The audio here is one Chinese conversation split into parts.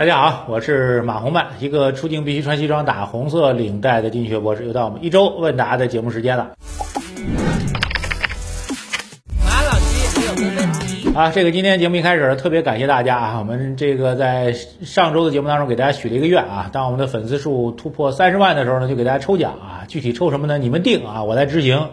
大家好，我是马红曼，一个出镜必须穿西装、打红色领带的经济学博士。又到我们一周问答的节目时间了。马老师，我有个问题。啊，这个今天节目一开始特别感谢大家啊，我们这个在上周的节目当中给大家许了一个愿啊，当我们的粉丝数突破三十万的时候呢，就给大家抽奖啊，具体抽什么呢？你们定啊，我来执行。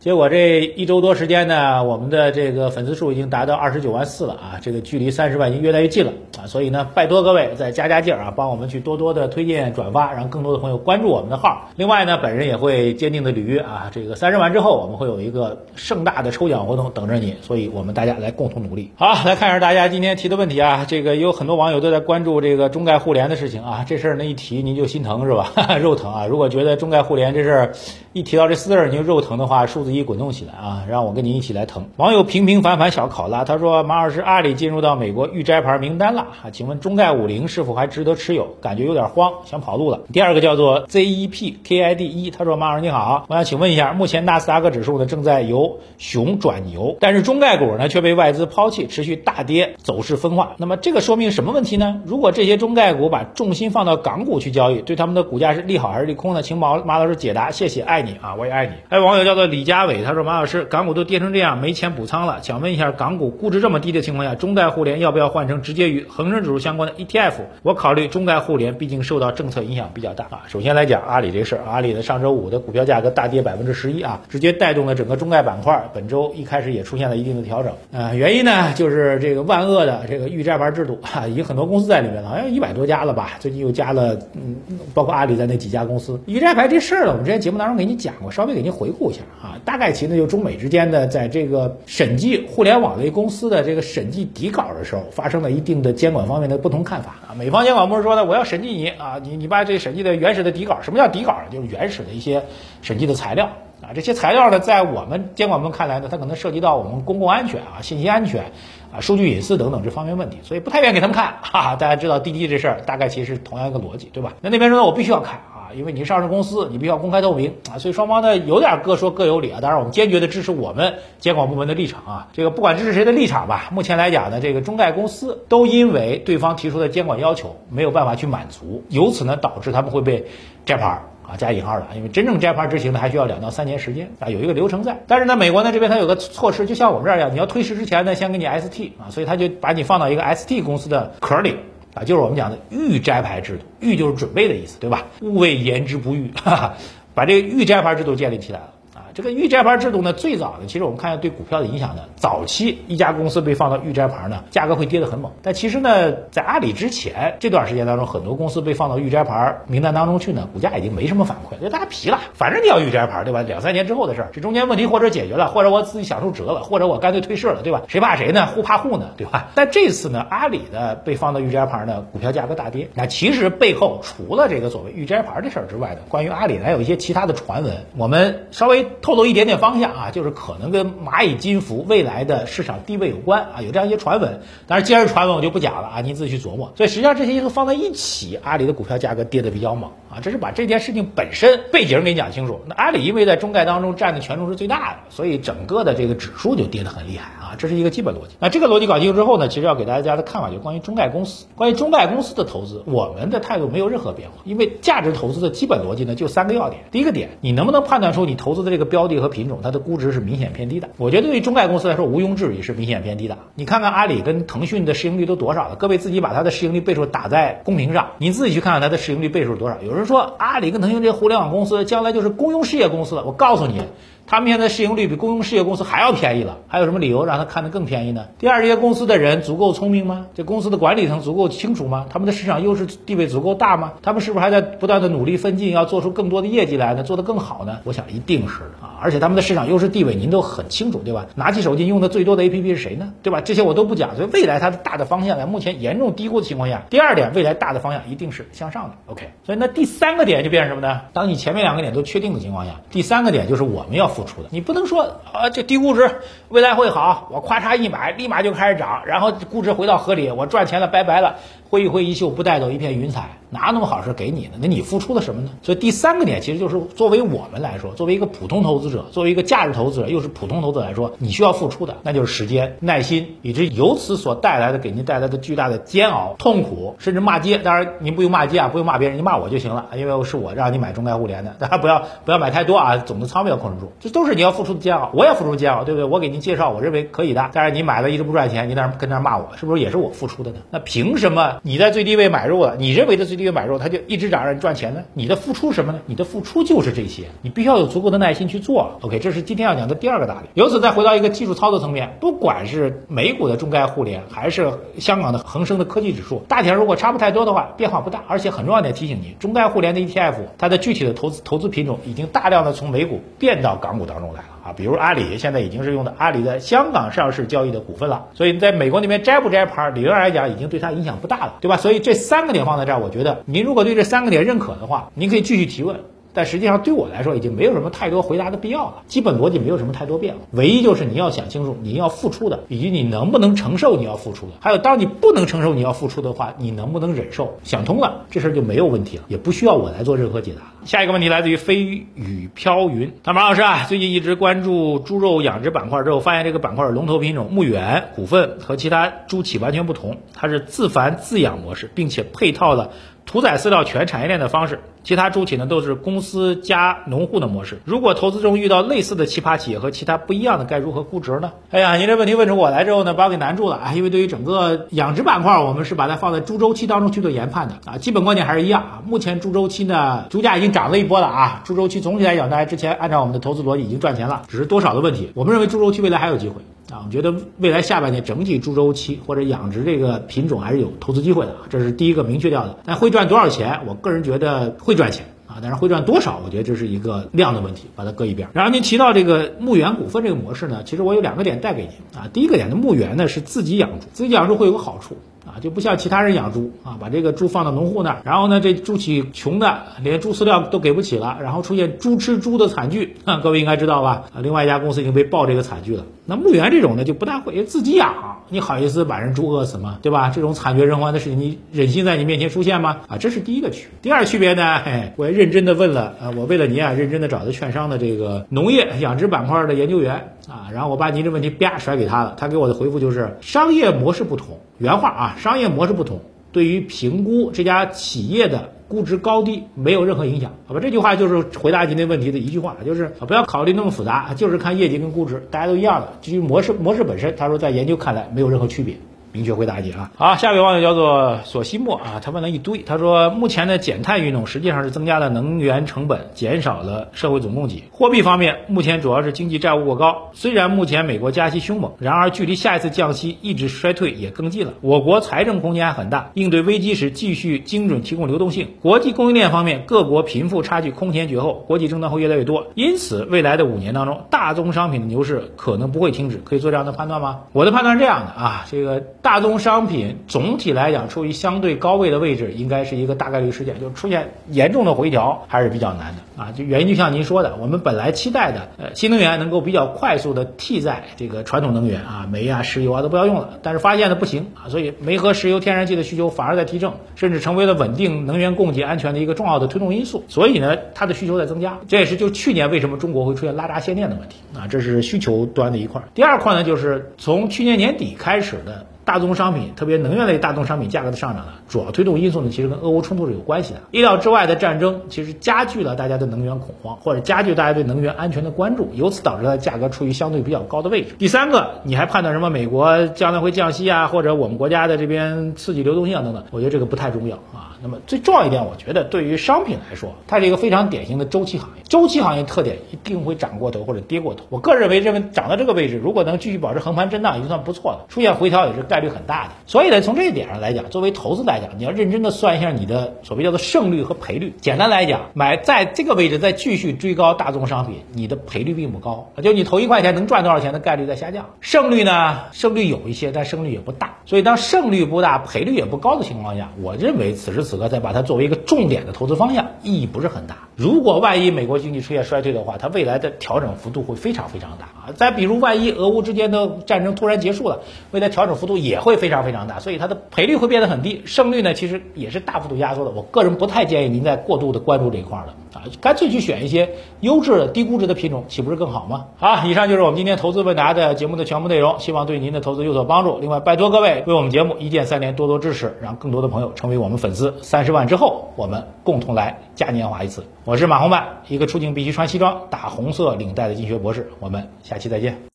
结果这一周多时间呢，我们的这个粉丝数已经达到二十九万四了啊，这个距离三十万已经越来越近了啊，所以呢，拜托各位再加加劲儿啊，帮我们去多多的推荐转发，让更多的朋友关注我们的号。另外呢，本人也会坚定的履约啊，这个三十万之后我们会有一个盛大的抽奖活动等着你，所以我们大家来共同努力。好，来看一下大家今天提的问题啊，这个有很多网友都在关注这个中概互联的事情啊，这事儿呢一提您就心疼是吧？肉疼啊！如果觉得中概互联这事儿一提到这四字儿你就肉疼的话，数字一滚动起来啊！让我跟您一起来疼。网友平平凡凡小考拉他说：“马老师，阿里进入到美国预摘牌名单了啊，请问中概五零是否还值得持有？感觉有点慌，想跑路了。”第二个叫做 ZEPKID 一，他说：“马老师你好，我想请问一下，目前纳斯达克指数呢正在由熊转牛，但是中概股呢却被外资抛弃，持续大跌，走势分化。那么这个说明什么问题呢？如果这些中概股把重心放到港股去交易，对他们的股价是利好还是利空呢？请马马老师解答，谢谢，爱你啊，我也爱你。”还有网友叫做李佳阿伟，他说：“马老师。”港股都跌成这样，没钱补仓了。想问一下，港股估值这么低的情况下，中概互联要不要换成直接与恒生指数相关的 ETF？我考虑中概互联，毕竟受到政策影响比较大啊。首先来讲阿里这事儿，阿里的上周五的股票价格大跌百分之十一啊，直接带动了整个中概板块。本周一开始也出现了一定的调整啊，原因呢就是这个万恶的这个预摘牌制度啊，已经很多公司在里面了，好像一百多家了吧。最近又加了，嗯，包括阿里在那几家公司预摘牌这事儿呢，我们之前节目当中给你讲过，稍微给您回顾一下啊。大概其呢就中美之间的在这个审计互联网类公司的这个审计底稿的时候，发生了一定的监管方面的不同看法啊。美方监管部门说呢，我要审计你啊，你你把这审计的原始的底稿，什么叫底稿？就是原始的一些审计的材料啊。这些材料呢，在我们监管部门看来呢，它可能涉及到我们公共安全啊、信息安全啊、数据隐私等等这方面问题，所以不太愿意给他们看。哈哈，大家知道滴滴这事儿，大概其实同样一个逻辑，对吧？那那边说呢，我必须要看啊。因为你是上市公司，你必须要公开透明啊，所以双方呢有点各说各有理啊。当然，我们坚决的支持我们监管部门的立场啊。这个不管支持谁的立场吧，目前来讲呢，这个中概公司都因为对方提出的监管要求没有办法去满足，由此呢导致他们会被摘牌啊，加引号的，因为真正摘牌执行呢还需要两到三年时间啊，有一个流程在。但是呢，美国呢这边它有个措施，就像我们这儿一样，你要退市之前呢，先给你 ST 啊，所以他就把你放到一个 ST 公司的壳里。啊，就是我们讲的预摘牌制度，预就是准备的意思，对吧？勿谓言之不预，哈哈，把这个预摘牌制度建立起来了。这个预摘牌制度呢，最早呢，其实我们看一下对股票的影响呢。早期一家公司被放到预摘牌呢，价格会跌得很猛。但其实呢，在阿里之前这段时间当中，很多公司被放到预摘牌名单当中去呢，股价已经没什么反馈，就大家疲了。反正你要预摘牌，对吧？两三年之后的事儿，这中间问题或者解决了，或者我自己享受折了，或者我干脆退市了，对吧？谁怕谁呢？互怕互呢，对吧？但这次呢，阿里的被放到预摘牌呢，股票价格大跌。那其实背后除了这个所谓预摘牌这事儿之外呢，关于阿里还有一些其他的传闻，我们稍微透露一点点方向。啊，就是可能跟蚂蚁金服未来的市场地位有关啊，有这样一些传闻。当然，既然是传闻，我就不讲了啊，您自己去琢磨。所以实际上这些因素放在一起，阿里的股票价格跌得比较猛啊。这是把这件事情本身背景给你讲清楚。那阿里因为在中概当中占的权重是最大的，所以整个的这个指数就跌得很厉害啊。这是一个基本逻辑。那这个逻辑搞清楚之后呢，其实要给大家的看法就关于中概公司，关于中概公司的投资，我们的态度没有任何变化。因为价值投资的基本逻辑呢，就三个要点。第一个点，你能不能判断出你投资的这个标的和品种它的估值是明显偏低的？我觉得对于中概公司来说，毋庸置疑是明显偏低的。你看看阿里跟腾讯的市盈率都多少了？各位自己把它的市盈率倍数打在公屏上，你自己去看看它的市盈率倍数是多少。有人说阿里跟腾讯这些互联网公司将来就是公用事业公司了，我告诉你。他们现在市盈率比公用事业公司还要便宜了，还有什么理由让他看得更便宜呢？第二，这些公司的人足够聪明吗？这公司的管理层足够清楚吗？他们的市场优势地位足够大吗？他们是不是还在不断的努力奋进，要做出更多的业绩来呢？做得更好呢？我想一定是的啊！而且他们的市场优势地位您都很清楚，对吧？拿起手机用的最多的 APP 是谁呢？对吧？这些我都不讲，所以未来它的大的方向在目前严重低估的情况下，第二点，未来大的方向一定是向上的。OK，所以那第三个点就变成什么呢？当你前面两个点都确定的情况下，第三个点就是我们要付出的。你不能说啊，这低估值未来会好，我咔嚓一买，立马就开始涨，然后估值回到合理，我赚钱了，拜拜了，挥一挥衣袖，不带走一片云彩，哪有那么好事给你呢？那你付出了什么呢？所以第三个点其实就是作为我们来说，作为一个普通投资者，作为一个价值投资者，又是普通投资者来说，你需要付出的那就是时间、耐心，以及由此所带来的给您带来的巨大的煎熬、痛苦，甚至骂街。当然您不用骂街啊，不用骂别人，你骂我就行了，因为是我让你买中概互联的，大家不要不要买太多啊，总的仓位要控制住，这都是你要付出的煎熬，我也付出煎熬，对不对？我给您介绍，我认为可以的，但是你买了一直不赚钱，你在那跟那骂我，是不是也是我付出的呢？那凭什么你在最低位买入了，你认为的最低位买入，它就一直涨让你赚钱呢？你的付出什么呢？你的付出就是这些，你必须要有足够的耐心去做。OK，这是今天要讲的第二个道理。由此再回到一个技术操作层面，不管是美股的中概互联，还是香港的恒生的科技指数，大体上如果差不太多的话，变化不大。而且很重要点提醒你，中概互联的 ETF，它的具体的投资投资品种已经大量的从美股变到港股当中来了啊。比如阿里现在已经是用的阿里在香港上市交易的股份了，所以你在美国那边摘不摘牌，理论上来讲已经对它影响不大了，对吧？所以这三个点放在这儿，我觉得您如果对这三个点认可的话，您可以继续提问。但实际上对我来说已经没有什么太多回答的必要了，基本逻辑没有什么太多变化，唯一就是你要想清楚你要付出的，以及你能不能承受你要付出的，还有当你不能承受你要付出的话，你能不能忍受？想通了，这事儿就没有问题了，也不需要我来做任何解答。下一个问题来自于飞雨飘云，那马老师啊，最近一直关注猪肉养殖板块之后，发现这个板块龙头品种牧原股份和其他猪企完全不同，它是自繁自养模式，并且配套了。屠宰饲料全产业链的方式，其他猪企呢都是公司加农户的模式。如果投资中遇到类似的奇葩企业和其他不一样的，该如何估值呢？哎呀，您这问题问出我来之后呢，把我给难住了啊！因为对于整个养殖板块，我们是把它放在猪周期当中去做研判的啊。基本观点还是一样啊。目前猪周期呢，猪价已经涨了一波了啊。猪周期总体来讲，大家之前按照我们的投资逻辑已经赚钱了，只是多少的问题。我们认为猪周期未来还有机会。啊，我觉得未来下半年整体猪周期或者养殖这个品种还是有投资机会的，这是第一个明确掉的。那会赚多少钱，我个人觉得会赚钱啊，但是会赚多少，我觉得这是一个量的问题，把它搁一边。然后您提到这个牧原股份这个模式呢，其实我有两个点带给您啊。第一个点呢，牧原呢是自己养猪，自己养猪会有个好处。啊，就不像其他人养猪啊，把这个猪放到农户那儿，然后呢，这猪企穷的连猪饲料都给不起了，然后出现猪吃猪的惨剧，啊各位应该知道吧？啊，另外一家公司已经被爆这个惨剧了。那牧原这种呢，就不大会自己养，你好意思把人猪饿死吗？对吧？这种惨绝人寰的事情，你忍心在你面前出现吗？啊，这是第一个区。第二区别呢，嘿，我也认真的问了啊，我为了您啊，认真的找的券商的这个农业养殖板块的研究员啊，然后我把您这问题啪甩给他了，他给我的回复就是商业模式不同。原话啊，商业模式不同，对于评估这家企业的估值高低没有任何影响，好吧？这句话就是回答今天问题的一句话，就是不要考虑那么复杂，就是看业绩跟估值，大家都一样的。至于模式，模式本身，他说在研究看来没有任何区别。明确回答你啊！好，下一位网友叫做索西莫啊，他问了一堆。他说，目前的减碳运动实际上是增加了能源成本，减少了社会总供给。货币方面，目前主要是经济债务过高。虽然目前美国加息凶猛，然而距离下一次降息抑制衰退也更近了。我国财政空间还很大，应对危机时继续精准提供流动性。国际供应链方面，各国贫富差距空前绝后，国际争端会越来越多。因此，未来的五年当中，大宗商品的牛市可能不会停止。可以做这样的判断吗？我的判断是这样的啊，这个。大宗商品总体来讲处于相对高位的位置，应该是一个大概率事件，就出现严重的回调还是比较难的啊。就原因就像您说的，我们本来期待的呃新能源能够比较快速的替代这个传统能源啊，煤啊、石油啊都不要用了，但是发现的不行啊，所以煤和石油、天然气的需求反而在提振，甚至成为了稳定能源供给安全的一个重要的推动因素。所以呢，它的需求在增加，这也是就去年为什么中国会出现拉闸限电的问题啊，这是需求端的一块。第二块呢，就是从去年年底开始的。大宗商品，特别能源类大宗商品价格的上涨呢，主要推动因素呢，其实跟俄乌冲突是有关系的。意料之外的战争，其实加剧了大家的能源恐慌，或者加剧大家对能源安全的关注，由此导致了价格处于相对比较高的位置。第三个，你还判断什么？美国将来会降息啊，或者我们国家的这边刺激流动性啊等等？我觉得这个不太重要啊。那么最重要一点，我觉得对于商品来说，它是一个非常典型的周期行业。周期行业特点一定会涨过头或者跌过头。我个人认为，认为涨到这个位置，如果能继续保持横盘震荡，已经算不错的。出现回调也是概率很大的。所以呢，从这一点上来讲，作为投资来讲，你要认真的算一下你的所谓叫做胜率和赔率。简单来讲，买在这个位置再继续追高大宗商品，你的赔率并不高，就你投一块钱能赚多少钱的概率在下降。胜率呢，胜率有一些，但胜率也不大。所以当胜率不大，赔率也不高的情况下，我认为此时此刻再把它作为一个重点的投资方向，意义不是很大。如果万一美国经济出现衰退的话，它未来的调整幅度会非常非常大啊。再比如，万一俄乌之间的战争突然结束了，未来调整幅度也会非常非常大，所以它的赔率会变得很低，胜率呢其实也是大幅度压缩的。我个人不太建议您再过度的关注这一块了啊，干脆去选一些优质的低估值的品种，岂不是更好吗？好，以上就是我们今天投资问答的节目的全部内容，希望对您的投资有所帮助。另外，拜托各位为我们节目一键三连，多多支持，让更多的朋友成为我们粉丝。三十万之后，我们共同来嘉年华一次。我是马红漫，一个出镜必须穿西装、打红色领带的经学博士。我们下期再见。